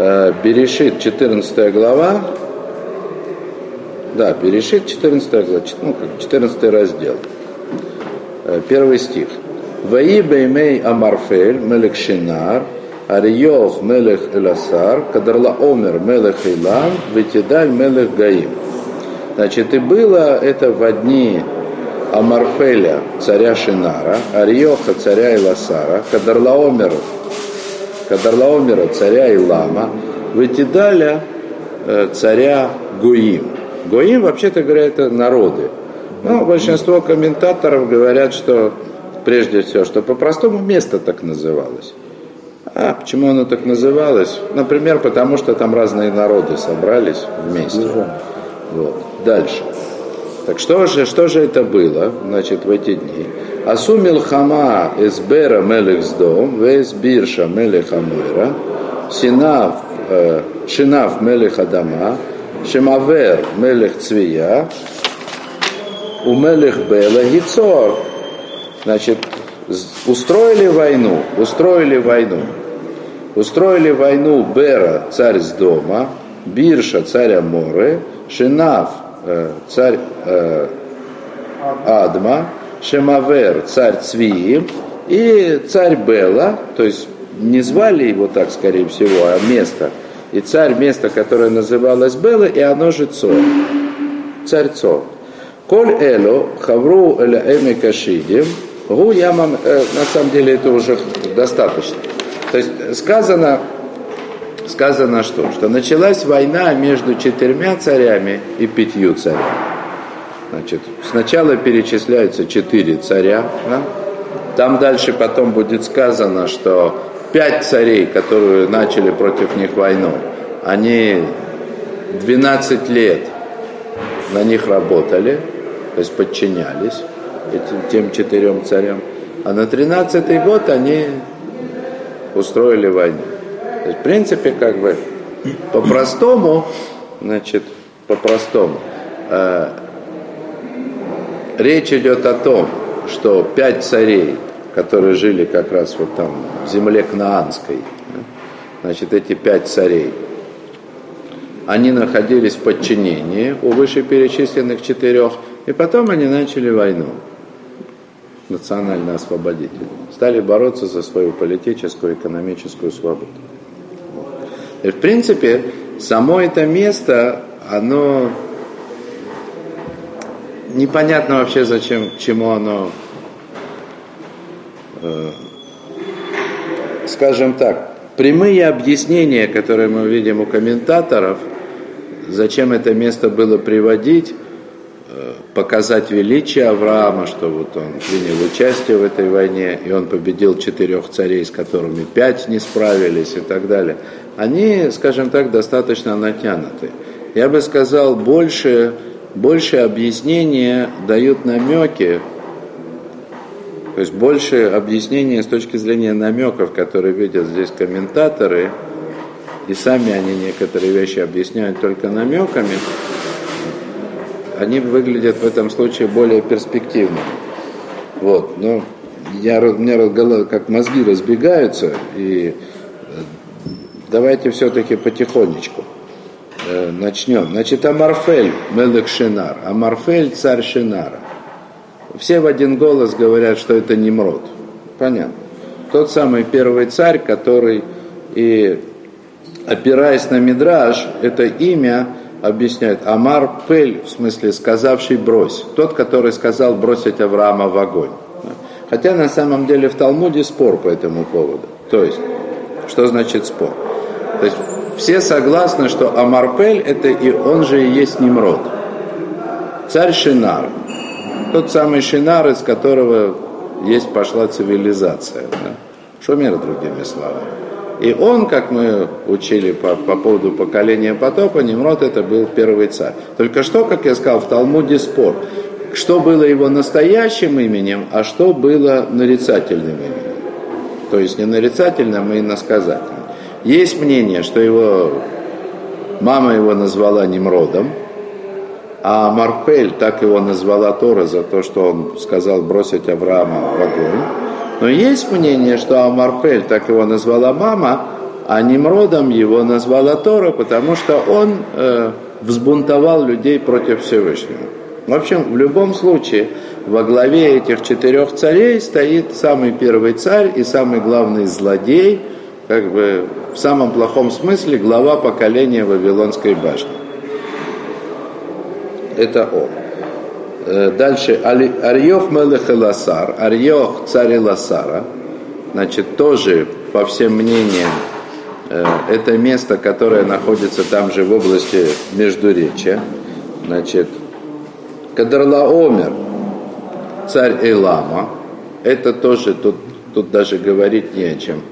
Э, Берешит, 14 глава. Да, Берешит, 14 глава, ну, 14 раздел. Э, первый стих. Ваи беймей Амарфель, мелек Шинар, Ариох мелех Эласар, Кадарла Омер мелех Илан, Ветидаль мелех Гаим. Значит, и было это в дни Амарфеля, царя Шинара, Ариоха, царя Иласара, Кадарлаомера, Кадарлаомера, царя Илама, Ветидаля, э, царя Гуим. Гуим, вообще-то говоря, это народы. Ну, большинство комментаторов говорят, что прежде всего, что по-простому место так называлось. А почему оно так называлось? Например, потому что там разные народы собрались вместе. Вот. Дальше. Так что же, что же это было, значит, в эти дни? Асу милхама эсбера мелех сдом, вес бирша мелех амуэра, синав, шинав мелех адама, шемавер мелех цвия, у мелех бела гицор. Значит, устроили войну, устроили войну. Устроили войну Бера, царь с дома, Бирша, царь Аморы, Шинав, э, царь э, Адма, Шемавер, царь Цвии и царь Бела, то есть не звали его так, скорее всего, а место. И царь, место, которое называлось Бела, и оно же Цор. Царь Цор. Коль Эло, Хавру Эля Эми Кашидим, Гу Ямам, э, на самом деле это уже достаточно. То есть сказано, сказано что? Что началась война между четырьмя царями и пятью царями. Значит, сначала перечисляются четыре царя, да? там дальше потом будет сказано, что пять царей, которые начали против них войну, они 12 лет на них работали, то есть подчинялись этим тем четырем царям. А на 13 год они устроили войну. То есть, в принципе, как бы по-простому, значит, по-простому, э, речь идет о том, что пять царей, которые жили как раз вот там в земле Кнаанской, значит, эти пять царей, они находились в подчинении у вышеперечисленных четырех, и потом они начали войну национально-освободители. Стали бороться за свою политическую экономическую свободу. И в принципе, само это место, оно непонятно вообще зачем, чему оно, э, скажем так, прямые объяснения, которые мы видим у комментаторов, зачем это место было приводить, показать величие Авраама, что вот он принял участие в этой войне, и он победил четырех царей, с которыми пять не справились и так далее, они, скажем так, достаточно натянуты. Я бы сказал, больше, больше объяснения дают намеки, то есть больше объяснения с точки зрения намеков, которые видят здесь комментаторы, и сами они некоторые вещи объясняют только намеками, они выглядят в этом случае более перспективно. Вот, но я, у меня как мозги разбегаются, и э, давайте все-таки потихонечку начнем. Значит, Амарфель, Мелек Шинар, Амарфель, царь Шинара. Все в один голос говорят, что это Немрод. Понятно. Тот самый первый царь, который и опираясь на Мидраж, это имя объясняют, Амар Пель, в смысле сказавший брось, тот, который сказал бросить Авраама в огонь. Хотя на самом деле в Талмуде спор по этому поводу. То есть, что значит спор? То есть все согласны, что Амарпель это и он же и есть Немрод. Царь Шинар. Тот самый Шинар, из которого есть пошла цивилизация. Да? Шумер, другими словами. И он, как мы учили по, по поводу поколения потопа, Немрод это был первый царь. Только что, как я сказал, в Талмуде спор, что было его настоящим именем, а что было нарицательным именем. То есть не нарицательным, а иносказательным. Есть мнение, что его мама его назвала Немродом, а Марпель так его назвала Тора за то, что он сказал бросить Авраама в огонь. Но есть мнение, что Амарпель, так его назвала мама, А Немродом его назвала Тора, потому что он э, взбунтовал людей против Всевышнего. В общем, в любом случае, во главе этих четырех царей стоит самый первый царь и самый главный злодей, как бы в самом плохом смысле глава поколения Вавилонской башни. Это он. Э, дальше Арьох Мелех Ласар, Арьох царь Ласара, значит, тоже, по всем мнениям, э, это место, которое находится там же в области Междуречия. Значит, Кадрла царь Элама, это тоже, тут, тут даже говорить не о чем.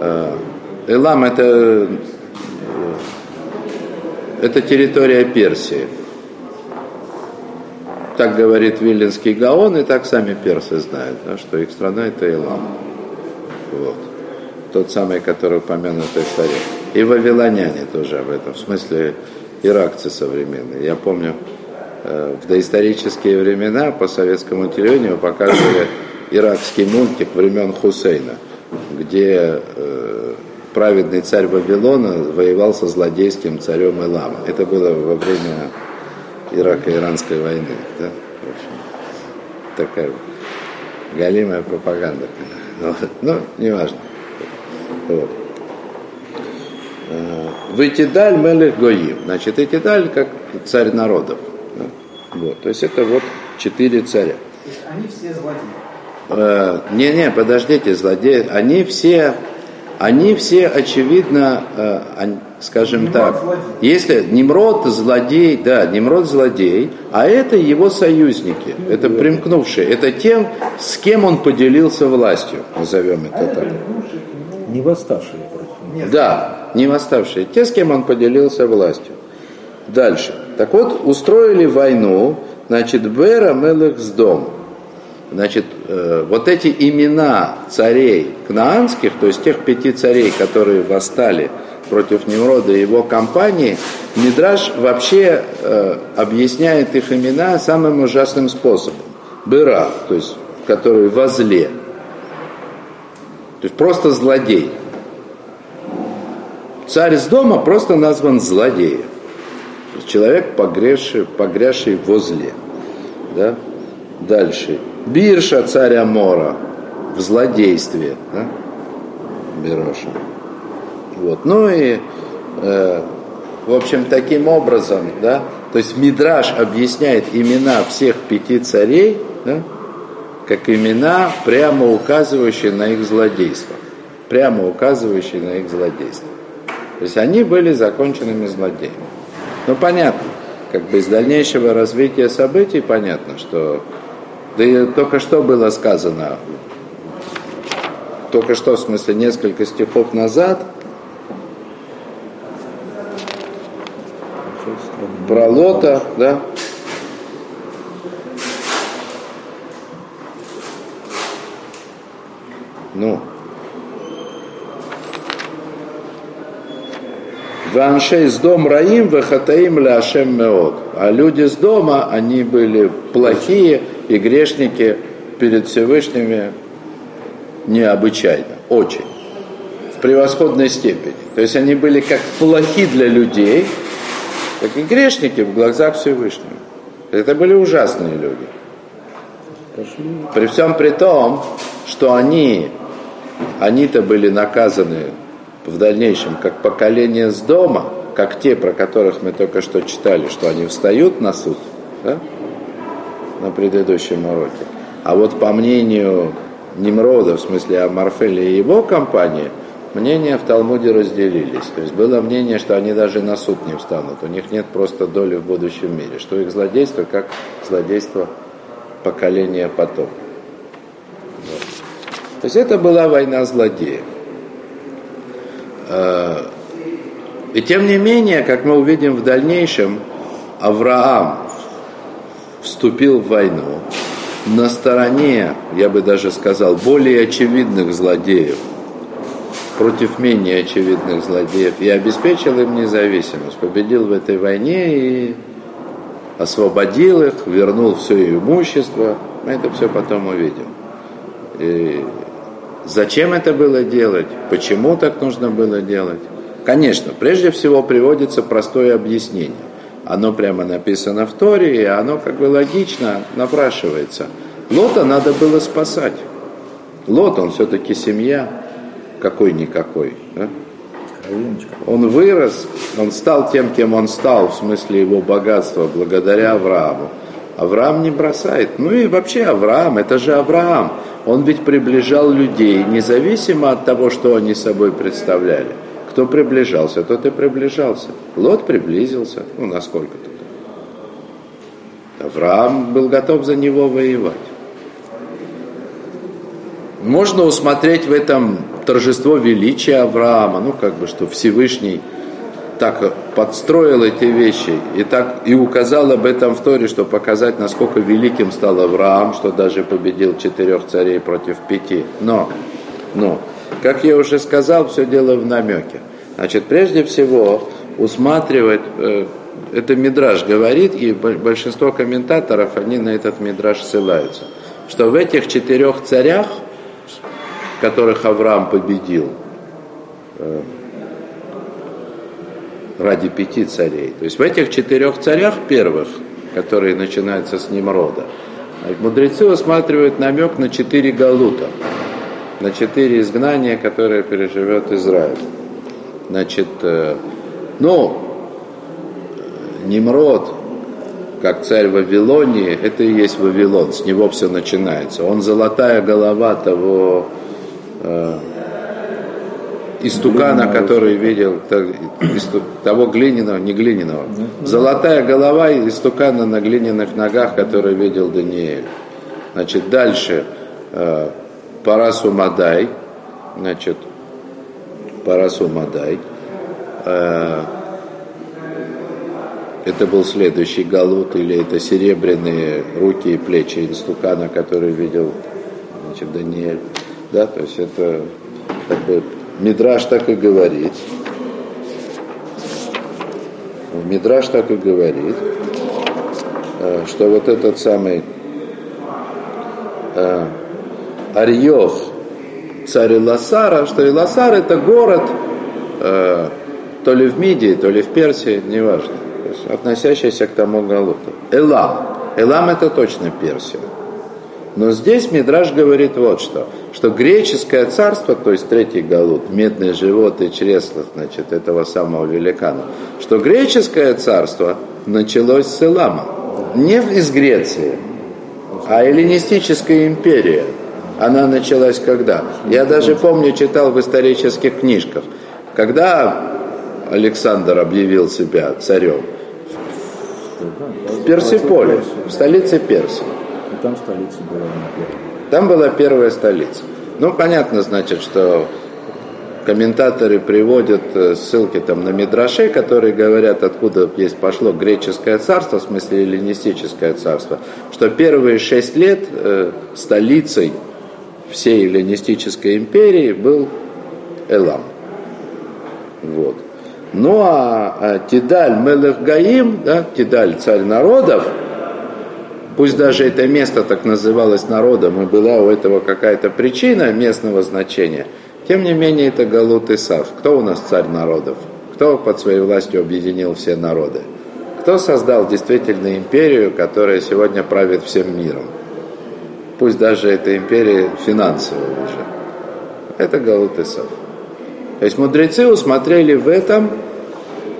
Э, Элам это, это территория Персии. Так говорит Виленский Гаон, и так сами персы знают, да, что их страна это Элам. Вот. Тот самый, который упомянут в истории. И вавилоняне тоже об этом, в смысле иракцы современные. Я помню, э, в доисторические времена по советскому телевидению показывали иракский мультик времен Хусейна, где э, праведный царь Вавилона воевал со злодейским царем Элама. Это было во время Ирако-Иранской войны. Да? В общем, такая галимая пропаганда. Ну, ну не важно. Вот. Э, Вытидаль Мелех Гоим. Значит, Итидаль как царь народов. Да? Вот. То есть это вот четыре царя. Они все злодеи. Э, не-не, подождите, злодеи. Они все, они все очевидно, э, скажем Немрод так, злодей. если Немрод злодей, да, Немрод злодей, а это его союзники, ну, это да. примкнувшие, это тем, с кем он поделился властью, назовем это а так. Это не восставшие. Нет. Да, не восставшие, те, с кем он поделился властью. Дальше. Так вот, устроили войну, значит, Бера Мелех с дом. Значит, э, вот эти имена царей кнаанских, то есть тех пяти царей, которые восстали против Немрода и его компании, Мидраш вообще э, объясняет их имена самым ужасным способом. Быра, то есть который возле. То есть просто злодей. Царь из дома просто назван злодеем. Человек, погреший, погрязший возле. Да? Дальше. Бирша царя Мора в злодействе. Да? Бироша. Вот. Ну и, э, в общем, таким образом, да, то есть Мидраш объясняет имена всех пяти царей, да, как имена, прямо указывающие на их злодейство. Прямо указывающие на их злодейство. То есть они были законченными злодеями. Ну, понятно, как бы из дальнейшего развития событий понятно, что да и только что было сказано, только что, в смысле, несколько стихов назад, про Лота, да, ну, Ваншей из дом Раим, Вахатаим Ляшем Меод. А люди с дома, они были плохие и грешники перед Всевышними необычайно, очень, в превосходной степени. То есть они были как плохи для людей, так и грешники в глазах Всевышнего. Это были ужасные люди. При всем при том, что они, они-то были наказаны в дальнейшем как поколение с дома, как те, про которых мы только что читали, что они встают на суд, да? На предыдущем уроке. А вот по мнению Немрода, в смысле Амарфеля и его компании, мнения в Талмуде разделились. То есть было мнение, что они даже на суд не встанут, у них нет просто доли в будущем мире, что их злодейство как злодейство поколения потом. Вот. То есть это была война злодеев. Э, и тем не менее, как мы увидим в дальнейшем, Авраам вступил в войну на стороне, я бы даже сказал, более очевидных злодеев против менее очевидных злодеев и обеспечил им независимость, победил в этой войне и освободил их, вернул все имущество. Мы это все потом увидим. И Зачем это было делать? Почему так нужно было делать? Конечно, прежде всего приводится простое объяснение. Оно прямо написано в Торе, и оно как бы логично напрашивается. Лота надо было спасать. Лот, он все-таки семья, какой-никакой. Да? Он вырос, он стал тем, кем он стал, в смысле его богатства, благодаря Аврааму. Авраам не бросает. Ну и вообще Авраам, это же Авраам. Он ведь приближал людей, независимо от того, что они собой представляли. Кто приближался, тот и приближался. Лот приблизился, ну насколько-то. Авраам был готов за него воевать. Можно усмотреть в этом торжество величия Авраама, ну как бы, что Всевышний так подстроил эти вещи и так и указал об этом в Торе, чтобы показать, насколько великим стал Авраам, что даже победил четырех царей против пяти. Но, но, как я уже сказал, все дело в намеке. Значит, прежде всего усматривать, э, это Мидраж говорит, и большинство комментаторов, они на этот Мидраж ссылаются, что в этих четырех царях, которых Авраам победил, э, ради пяти царей. То есть в этих четырех царях первых, которые начинаются с Немрода, мудрецы усматривают намек на четыре галута, на четыре изгнания, которые переживет Израиль. Значит, э, ну, Немрод, как царь Вавилонии, это и есть Вавилон, с него все начинается. Он золотая голова того э, истукана, который видел того глиняного, не глиняного. Золотая голова истукана на глиняных ногах, который видел Даниэль. Значит, дальше э, Парасу Мадай, значит, Парасу Мадай. Э, это был следующий галут, или это серебряные руки и плечи инстукана, который видел значит, Даниэль. Да, то есть это как бы Мидраш так и говорит. Мидраш так и говорит, э, что вот этот самый э, Арьев, царь Иласара, что Иласар это город э, то ли в Мидии, то ли в Персии, неважно, относящийся к тому Галуту. Элам. Элам это точно Персия. Но здесь Мидраж говорит вот что, что греческое царство, то есть третий галут, медный живот и чресло, значит, этого самого великана, что греческое царство началось с Элама, не из Греции, а эллинистическая империя. Она началась когда? Я даже помню, читал в исторических книжках, когда Александр объявил себя царем в Персиполе, в столице Персии там столица была. Там была первая столица. Ну, понятно, значит, что комментаторы приводят э, ссылки там на Мидрашей, которые говорят, откуда есть пошло греческое царство, в смысле эллинистическое царство, что первые шесть лет э, столицей всей эллинистической империи был Элам. Вот. Ну а, а Тидаль Мелех Гаим, да, Тидаль царь народов, Пусть даже это место так называлось народом и была у этого какая-то причина местного значения, тем не менее это Галут Исав. Кто у нас царь народов? Кто под своей властью объединил все народы? Кто создал действительно империю, которая сегодня правит всем миром? Пусть даже эта империя финансовая уже. Это Галут. То есть мудрецы усмотрели в этом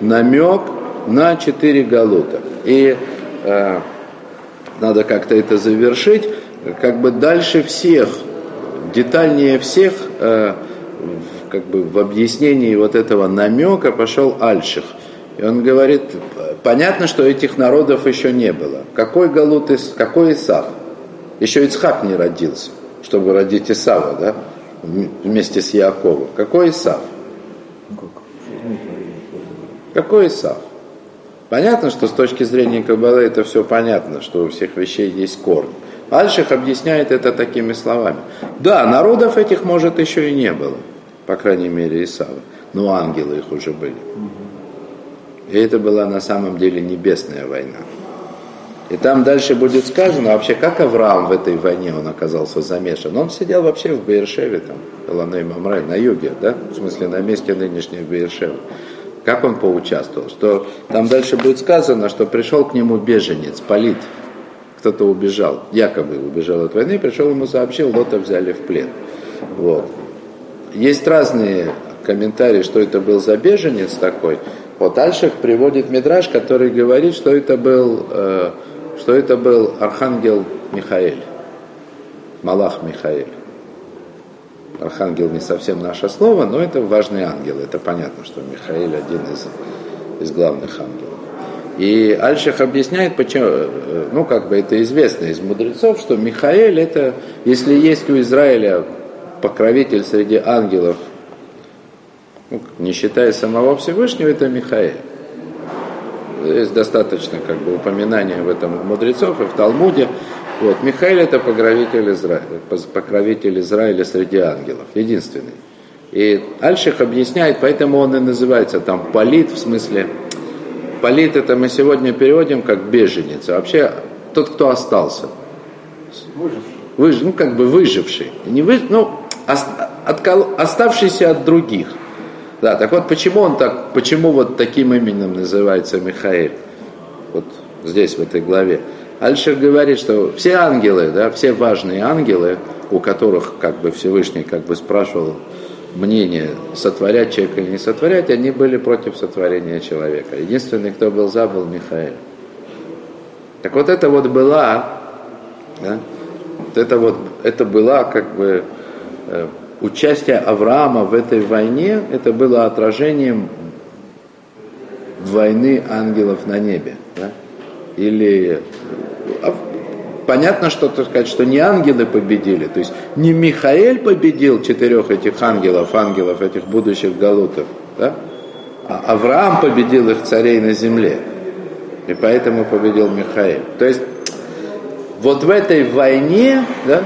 намек на четыре галута. И э, надо как-то это завершить, как бы дальше всех, детальнее всех, э, как бы в объяснении вот этого намека пошел Альших. И он говорит, понятно, что этих народов еще не было. Какой Галут, какой Исав? Еще Ицхак не родился, чтобы родить Исава, да? Вместе с Яковом. Какой Исав? Какой Исав? Понятно, что с точки зрения Каббалы это все понятно, что у всех вещей есть корни. Альших объясняет это такими словами. Да, народов этих, может, еще и не было, по крайней мере, Исава, но ангелы их уже были. И это была на самом деле небесная война. И там дальше будет сказано, вообще, как Авраам в этой войне он оказался замешан. Он сидел вообще в Бейершеве, там, Эланей Мамрай, на юге, да, в смысле на месте нынешней Бейершевы. Как он поучаствовал? Что там дальше будет сказано, что пришел к нему беженец, полит, кто-то убежал, якобы убежал от войны, пришел ему сообщил, Лота взяли в плен. Вот. Есть разные комментарии, что это был за беженец такой. Вот Альших приводит Мидраж, который говорит, что это был, э, что это был архангел Михаэль, Малах Михаэль. Архангел не совсем наше слово, но это важный ангел. Это понятно, что Михаил один из, из главных ангелов. И Альших объясняет, почему, э, ну как бы это известно из мудрецов, что Михаил это, если есть у Израиля покровитель среди ангелов, ну, не считая самого Всевышнего, это Михаил. Есть достаточно как бы упоминания в этом у мудрецов и в Талмуде. Вот, Михаил это покровитель Израиля, покровитель Израиля среди ангелов, единственный. И Альших объясняет, поэтому он и называется там полит, в смысле, полит это мы сегодня переводим как беженец, а вообще тот, кто остался. Выживший. ну как бы выживший. Не вы, ну, откол, оставшийся от других. Да, так вот почему он так, почему вот таким именем называется Михаил? Вот здесь, в этой главе. Альшер говорит, что все ангелы, да, все важные ангелы, у которых как бы Всевышний как бы спрашивал мнение, сотворять человека или не сотворять, они были против сотворения человека. Единственный, кто был за, был Михаил. Так вот это вот была, да, это вот, это была как бы э, участие Авраама в этой войне, это было отражением войны ангелов на небе. Да? Или а понятно, что так сказать, что не ангелы победили, то есть не Михаэль победил четырех этих ангелов, ангелов этих будущих галутов, да? а Авраам победил их царей на земле. И поэтому победил Михаил. То есть вот в этой войне да,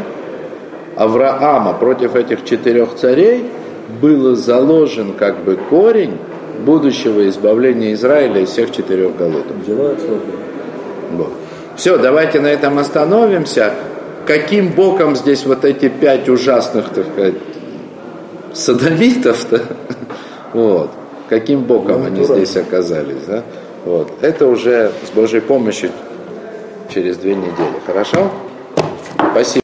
Авраама против этих четырех царей был заложен как бы корень будущего избавления Израиля из всех четырех голодов. Вот. Все, давайте на этом остановимся. Каким боком здесь вот эти пять ужасных, так сказать, садомитов-то? Вот. Каким боком они здесь оказались, да? Вот. Это уже с Божьей помощью через две недели. Хорошо? Спасибо.